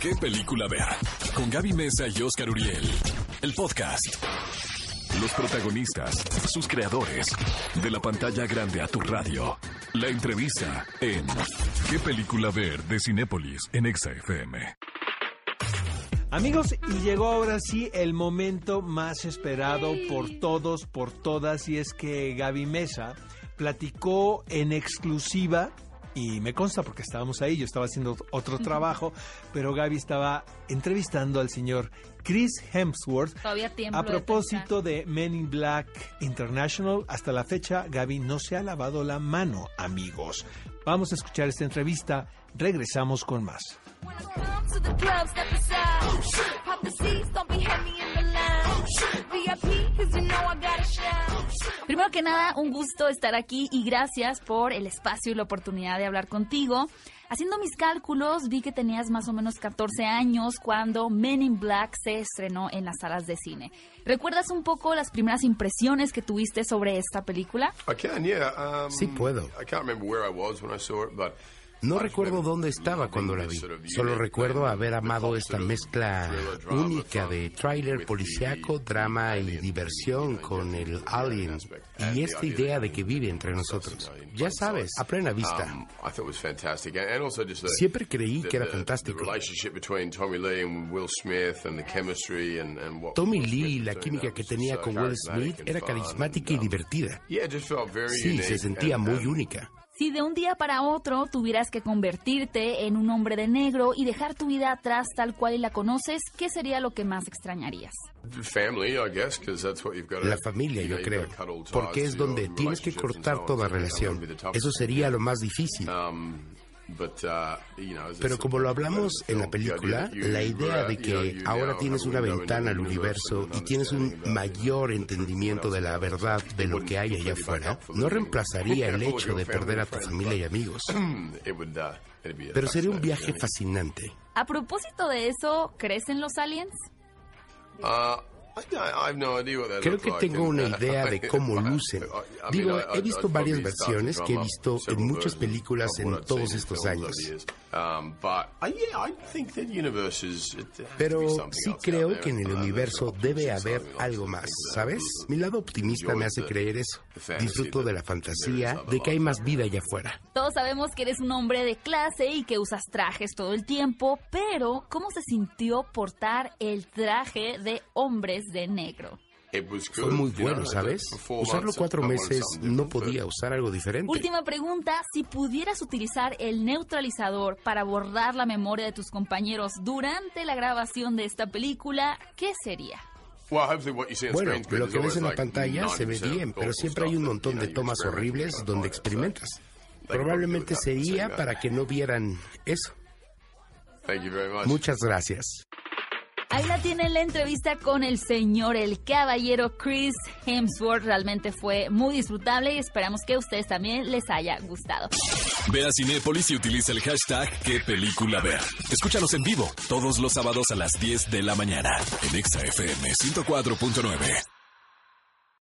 ¿Qué película ver? Con Gaby Mesa y Oscar Uriel. El podcast. Los protagonistas, sus creadores. De la pantalla grande a tu radio. La entrevista en ¿Qué película ver? de Cinépolis en Exa FM. Amigos, y llegó ahora sí el momento más esperado por todos, por todas, y es que Gaby Mesa platicó en exclusiva, y me consta porque estábamos ahí, yo estaba haciendo otro trabajo, pero Gaby estaba entrevistando al señor Chris Hemsworth Todavía a de propósito de Men in Black International. Hasta la fecha, Gaby no se ha lavado la mano, amigos. Vamos a escuchar esta entrevista, regresamos con más. Primero que nada, un gusto estar aquí y gracias por el espacio y la oportunidad de hablar contigo. Haciendo mis cálculos, vi que tenías más o menos 14 años cuando Men in Black se estrenó en las salas de cine. ¿Recuerdas un poco las primeras impresiones que tuviste sobre esta película? I can, yeah. Um, Sí puedo. I can't remember where I was when I saw it, but No recuerdo dónde estaba cuando la vi. Solo recuerdo haber amado esta mezcla única de tráiler the- drama y diversión con el alien y esta idea de que vive entre nosotros. Ya sabes, a plena vista. Um, Siempre creí que era fantástico. Tommy Lee la química there que tenía con Will Smith era carismática y um, divertida. Sí, se sentía muy and- única. Si de un día para otro tuvieras que convertirte en un hombre de negro y dejar tu vida atrás tal cual la conoces, ¿qué sería lo que más extrañarías? La familia, yo creo. Porque es donde tienes que cortar toda relación. Eso sería lo más difícil. But, uh, Pero como lo hablamos en la the idea película, la idea de que ahora tienes have una a window ventana al into the universe universo y tienes un understanding about mayor entendimiento de la verdad de lo que hay allá afuera, no reemplazaría el hecho de perder a tu familia y amigos. it would, uh, it'd be a Pero sería un fascinating viaje journey. fascinante. A propósito de eso, ¿crees en los aliens? Uh, Creo que tengo una uh, idea de cómo lucen. Digo, he visto varias versiones que he visto en muchas películas en todos seen in estos años. Um, but, uh, Pero sí creo que en el Uh, universo debe haber algo más, think ¿sabes? Mi lado optimista me hace creer eso. Disfruto de la fantasía de que hay más vida allá afuera. Todos sabemos que eres un hombre de clase y que usas trajes todo el tiempo, pero ¿cómo se sintió portar el traje de hombres de negro? Fue muy bueno, ¿sabes? Usarlo cuatro meses no podía usar algo diferente. Última pregunta, si pudieras utilizar el neutralizador para borrar la memoria de tus compañeros durante la grabación de esta película, ¿qué sería? Bueno, lo que ves en la pantalla se ve 90% bien, pero siempre hay un montón de tomas horribles donde experimentas. Probablemente sería para que no vieran eso. Thank you very much. Muchas gracias. Ahí la tiene la entrevista con el señor, el caballero Chris Hemsworth. Realmente fue muy disfrutable y esperamos que a ustedes también les haya gustado. Ve a Cinépolis y utiliza el hashtag ¿Qué película ver? Escúchanos en vivo todos los sábados a las 10 de la mañana en Exa FM 104.9.